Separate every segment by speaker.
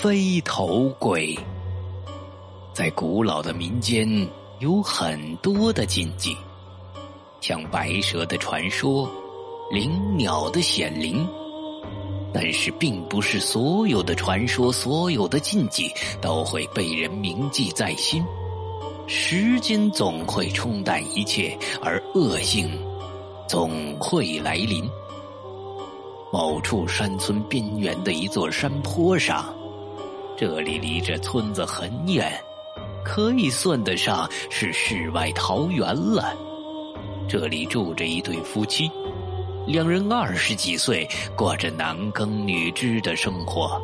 Speaker 1: 飞头鬼，在古老的民间有很多的禁忌，像白蛇的传说、灵鸟的显灵。但是，并不是所有的传说、所有的禁忌都会被人铭记在心。时间总会冲淡一切，而恶性总会来临。某处山村边缘的一座山坡上。这里离着村子很远，可以算得上是世外桃源了。这里住着一对夫妻，两人二十几岁，过着男耕女织的生活。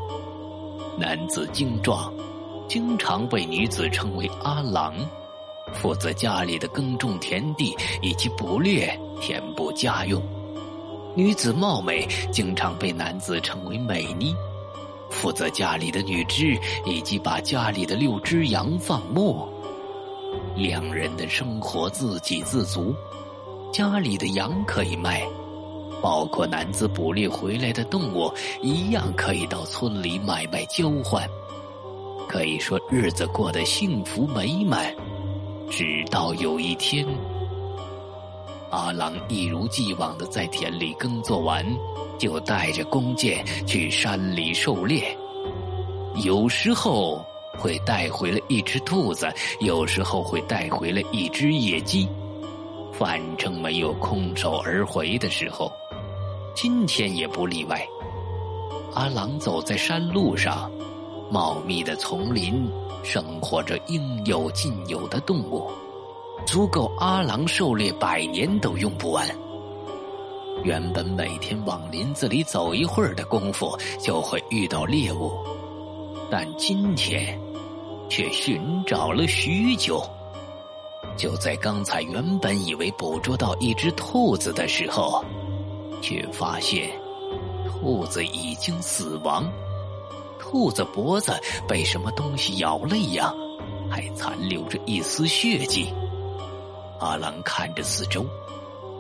Speaker 1: 男子精壮，经常被女子称为阿郎，负责家里的耕种田地以及捕猎、填补家用。女子貌美，经常被男子称为美妮。负责家里的女织，以及把家里的六只羊放牧。两人的生活自给自足，家里的羊可以卖，包括男子捕猎回来的动物，一样可以到村里买卖交换。可以说日子过得幸福美满。直到有一天，阿郎一如既往的在田里耕作完。就带着弓箭去山里狩猎，有时候会带回了一只兔子，有时候会带回了一只野鸡，反正没有空手而回的时候。今天也不例外。阿郎走在山路上，茂密的丛林生活着应有尽有的动物，足够阿郎狩猎百年都用不完。原本每天往林子里走一会儿的功夫就会遇到猎物，但今天却寻找了许久。就在刚才，原本以为捕捉到一只兔子的时候，却发现兔子已经死亡，兔子脖子被什么东西咬了一样，还残留着一丝血迹。阿郎看着四周。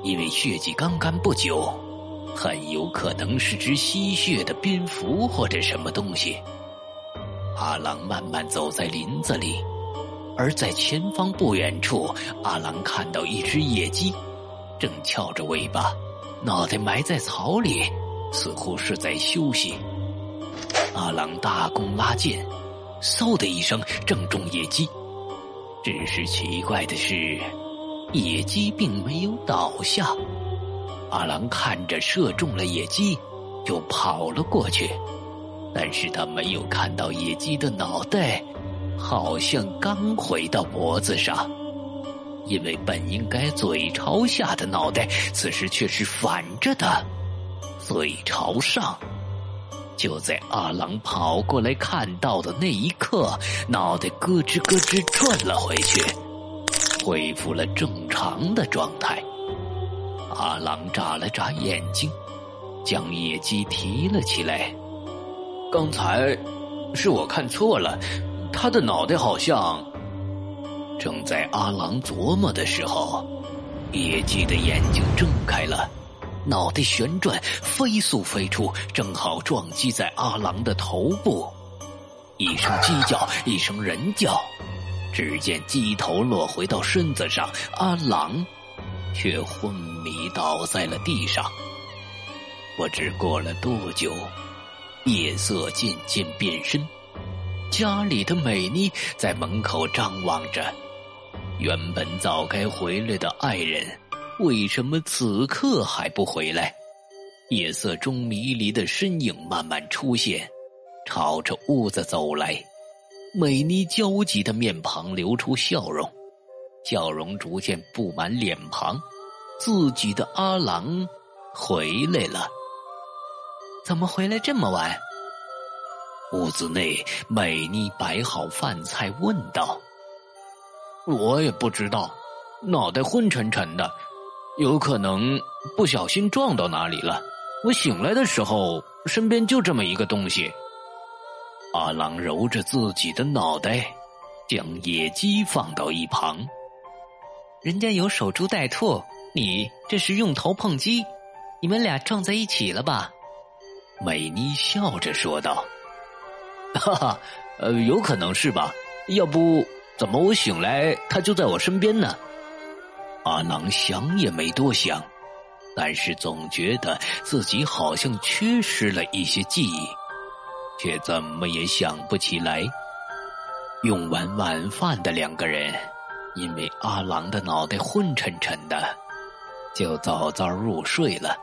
Speaker 1: 因为血迹刚干不久，很有可能是只吸血的蝙蝠或者什么东西。阿郎慢慢走在林子里，而在前方不远处，阿郎看到一只野鸡，正翘着尾巴，脑袋埋在草里，似乎是在休息。阿郎大弓拉箭，嗖的一声正中野鸡。只是奇怪的是。野鸡并没有倒下，阿郎看着射中了野鸡，就跑了过去，但是他没有看到野鸡的脑袋，好像刚回到脖子上，因为本应该嘴朝下的脑袋，此时却是反着的，嘴朝上。就在阿郎跑过来看到的那一刻，脑袋咯吱咯吱转了回去。恢复了正常的状态。阿郎眨了眨眼睛，将野鸡提了起来。刚才是我看错了，他的脑袋好像……正在阿郎琢磨的时候，野鸡的眼睛睁开了，脑袋旋转，飞速飞出，正好撞击在阿郎的头部。一声鸡叫，一声人叫。只见鸡头落回到身子上，阿郎却昏迷倒在了地上。不知过了多久，夜色渐渐变深，家里的美妮在门口张望着。原本早该回来的爱人，为什么此刻还不回来？夜色中迷离的身影慢慢出现，朝着屋子走来。美妮焦急的面庞流出笑容，笑容逐渐布满脸庞。自己的阿郎回来了，
Speaker 2: 怎么回来这么晚？
Speaker 1: 屋子内，美妮摆好饭菜，问道：“我也不知道，脑袋昏沉沉的，有可能不小心撞到哪里了。我醒来的时候，身边就这么一个东西。”阿郎揉着自己的脑袋，将野鸡放到一旁。
Speaker 2: 人家有守株待兔，你这是用头碰鸡，你们俩撞在一起了吧？
Speaker 1: 美妮笑着说道：“ 哈哈，呃，有可能是吧？要不怎么我醒来他就在我身边呢？阿郎想也没多想，但是总觉得自己好像缺失了一些记忆，却怎么也想不起来。用完晚饭的两个人，因为阿郎的脑袋昏沉沉的，就早早入睡了。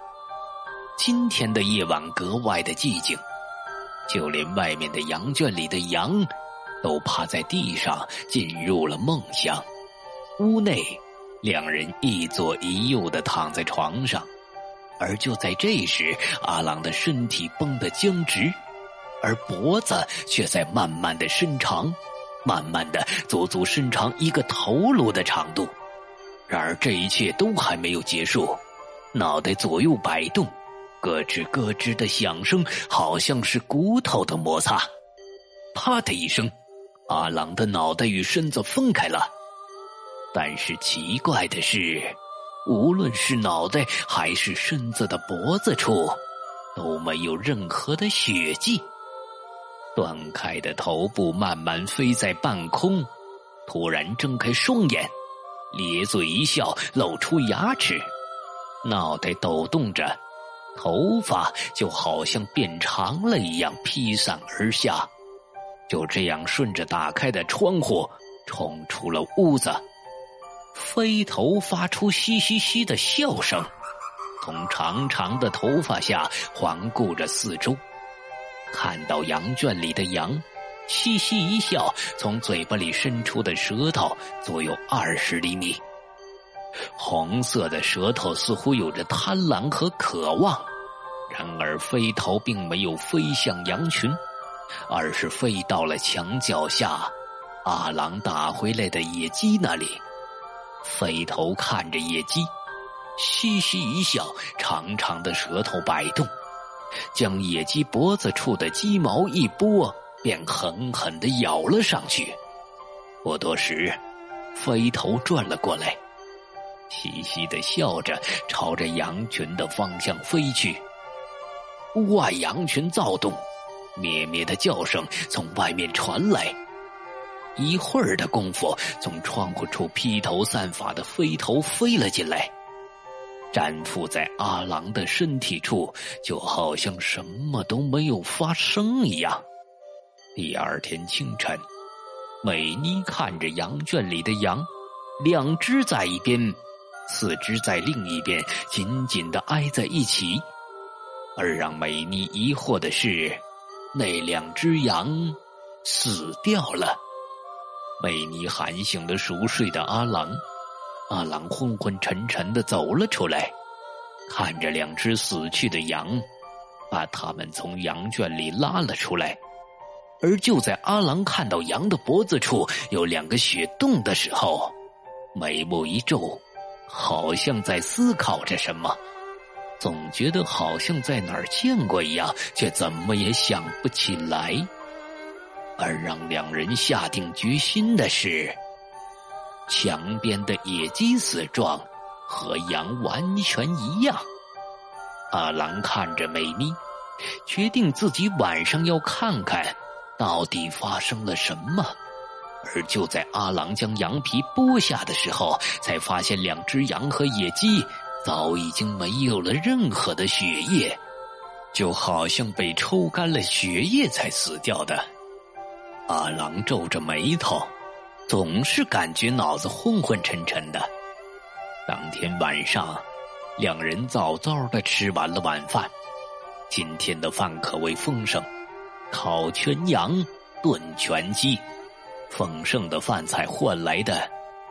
Speaker 1: 今天的夜晚格外的寂静，就连外面的羊圈里的羊，都趴在地上进入了梦乡。屋内。两人一左一右的躺在床上，而就在这时，阿郎的身体绷得僵直，而脖子却在慢慢的伸长，慢慢的足足伸长一个头颅的长度。然而这一切都还没有结束，脑袋左右摆动，咯吱咯吱的响声，好像是骨头的摩擦。啪的一声，阿郎的脑袋与身子分开了。但是奇怪的是，无论是脑袋还是身子的脖子处，都没有任何的血迹。断开的头部慢慢飞在半空，突然睁开双眼，咧嘴一笑，露出牙齿，脑袋抖动着，头发就好像变长了一样披散而下，就这样顺着打开的窗户冲出了屋子。飞头发出嘻嘻嘻的笑声，从长长的头发下环顾着四周，看到羊圈里的羊，嘻嘻一笑，从嘴巴里伸出的舌头足有二十厘米，红色的舌头似乎有着贪婪和渴望。然而飞头并没有飞向羊群，而是飞到了墙脚下阿郎打回来的野鸡那里。飞头看着野鸡，嘻嘻一笑，长长的舌头摆动，将野鸡脖子处的鸡毛一拨，便狠狠的咬了上去。不多时，飞头转了过来，嘻嘻的笑着，朝着羊群的方向飞去。屋外羊群躁动，咩咩的叫声从外面传来。一会儿的功夫，从窗户处披头散发的飞头飞了进来，粘附在阿郎的身体处，就好像什么都没有发生一样。第二天清晨，美妮看着羊圈里的羊，两只在一边，四只在另一边，紧紧的挨在一起。而让美妮疑惑的是，那两只羊死掉了。美妮喊醒了熟睡的阿郎，阿郎昏昏沉沉的走了出来，看着两只死去的羊，把它们从羊圈里拉了出来。而就在阿郎看到羊的脖子处有两个血洞的时候，眉目一皱，好像在思考着什么，总觉得好像在哪儿见过一样，却怎么也想不起来。而让两人下定决心的是，墙边的野鸡死状和羊完全一样。阿郎看着美妮，决定自己晚上要看看到底发生了什么。而就在阿郎将羊皮剥下的时候，才发现两只羊和野鸡早已经没有了任何的血液，就好像被抽干了血液才死掉的。阿郎皱着眉头，总是感觉脑子昏昏沉沉的。当天晚上，两人早早的吃完了晚饭。今天的饭可谓丰盛，烤全羊，炖全鸡。丰盛的饭菜换来的，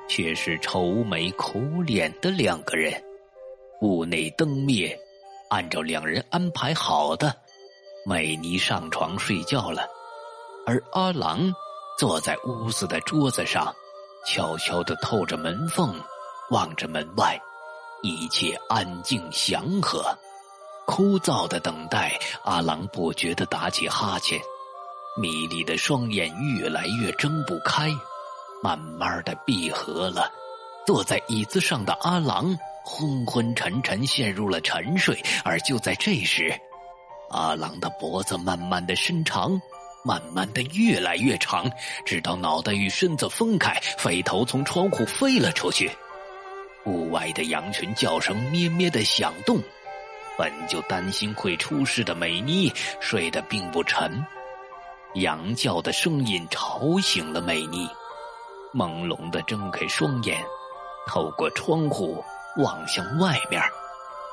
Speaker 1: 却是愁眉苦脸的两个人。屋内灯灭，按照两人安排好的，美妮上床睡觉了。而阿郎坐在屋子的桌子上，悄悄的透着门缝，望着门外，一切安静祥和。枯燥的等待，阿郎不觉得打起哈欠，迷离的双眼越来越睁不开，慢慢的闭合了。坐在椅子上的阿郎昏昏沉沉陷入了沉睡。而就在这时，阿郎的脖子慢慢的伸长。慢慢的越来越长，直到脑袋与身子分开，飞头从窗户飞了出去。屋外的羊群叫声咩咩的响动，本就担心会出事的美妮睡得并不沉，羊叫的声音吵醒了美妮，朦胧的睁开双眼，透过窗户望向外面。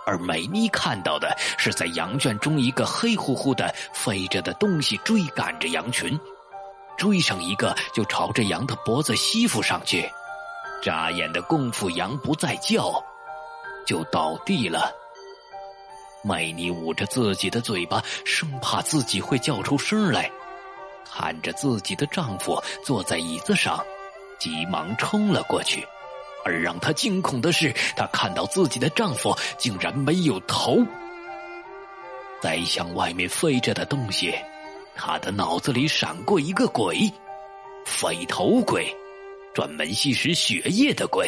Speaker 1: 而美妮看到的是，在羊圈中一个黑乎乎的飞着的东西追赶着羊群，追上一个就朝着羊的脖子吸附上去。眨眼的功夫，羊不再叫，就倒地了。美妮捂着自己的嘴巴，生怕自己会叫出声来，看着自己的丈夫坐在椅子上，急忙冲了过去。而让她惊恐的是，她看到自己的丈夫竟然没有头。在向外面飞着的东西，她的脑子里闪过一个鬼——飞头鬼，专门吸食血液的鬼。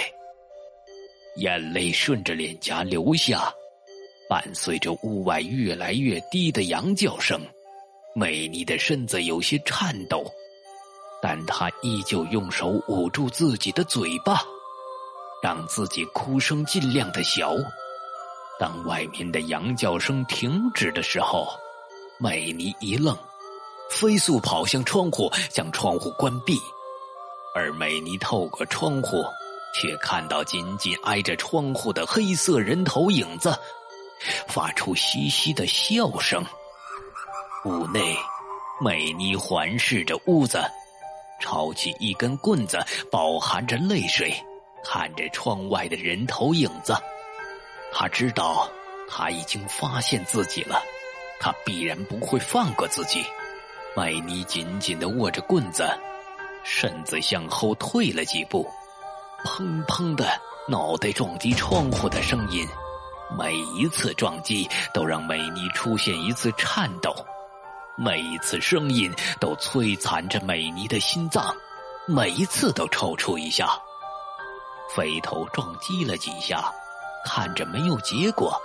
Speaker 1: 眼泪顺着脸颊流下，伴随着屋外越来越低的羊叫声，美妮的身子有些颤抖，但她依旧用手捂住自己的嘴巴。让自己哭声尽量的小。当外面的羊叫声停止的时候，美妮一愣，飞速跑向窗户，将窗户关闭。而美妮透过窗户，却看到紧紧挨着窗户的黑色人头影子，发出嘻嘻的笑声。屋内，美妮环视着屋子，抄起一根棍子，饱含着泪水。看着窗外的人头影子，他知道他已经发现自己了，他必然不会放过自己。麦妮紧紧的握着棍子，身子向后退了几步，砰砰的脑袋撞击窗户的声音，每一次撞击都让美妮出现一次颤抖，每一次声音都摧残着美妮的心脏，每一次都抽搐一下。飞头撞击了几下，看着没有结果，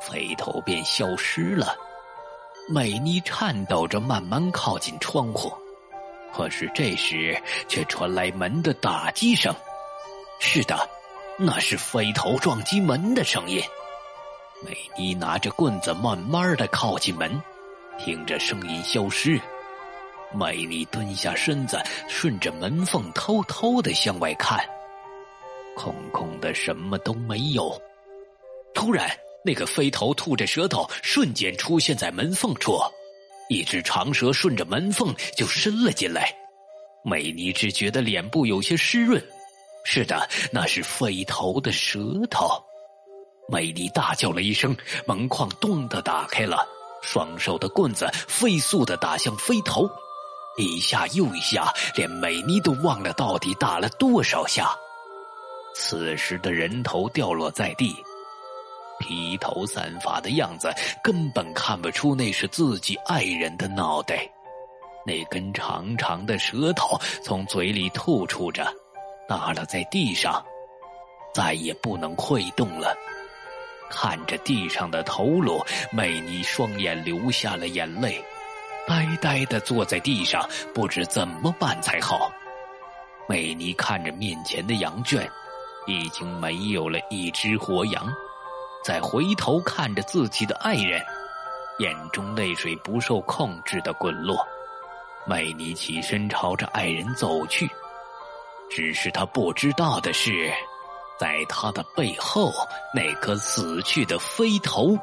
Speaker 1: 飞头便消失了。美妮颤抖着慢慢靠近窗户，可是这时却传来门的打击声。是的，那是飞头撞击门的声音。美妮拿着棍子慢慢的靠近门，听着声音消失。美妮蹲下身子，顺着门缝偷偷的向外看。空空的，什么都没有。突然，那个飞头吐着舌头，瞬间出现在门缝处。一只长蛇顺着门缝就伸了进来。美妮只觉得脸部有些湿润。是的，那是飞头的舌头。美妮大叫了一声，门框“咚”的打开了，双手的棍子飞速的打向飞头，一下又一下，连美妮都忘了到底打了多少下。此时的人头掉落在地，披头散发的样子，根本看不出那是自己爱人的脑袋。那根长长的舌头从嘴里吐出着，耷拉在地上，再也不能会动了。看着地上的头颅，美妮双眼流下了眼泪，呆呆的坐在地上，不知怎么办才好。美妮看着面前的羊圈。已经没有了一只活羊，再回头看着自己的爱人，眼中泪水不受控制的滚落。美妮起身朝着爱人走去，只是他不知道的是，在他的背后，那颗死去的飞头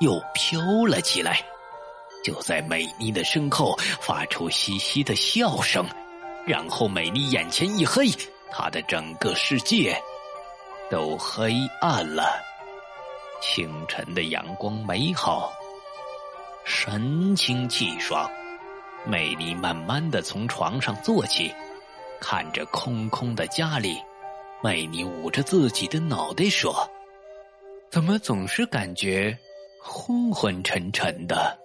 Speaker 1: 又飘了起来，就在美妮的身后发出嘻嘻的笑声，然后美妮眼前一黑，她的整个世界。都黑暗了，清晨的阳光美好，神清气爽。美丽慢慢的从床上坐起，看着空空的家里，美妮捂着自己的脑袋说：“
Speaker 2: 怎么总是感觉昏昏沉沉的？”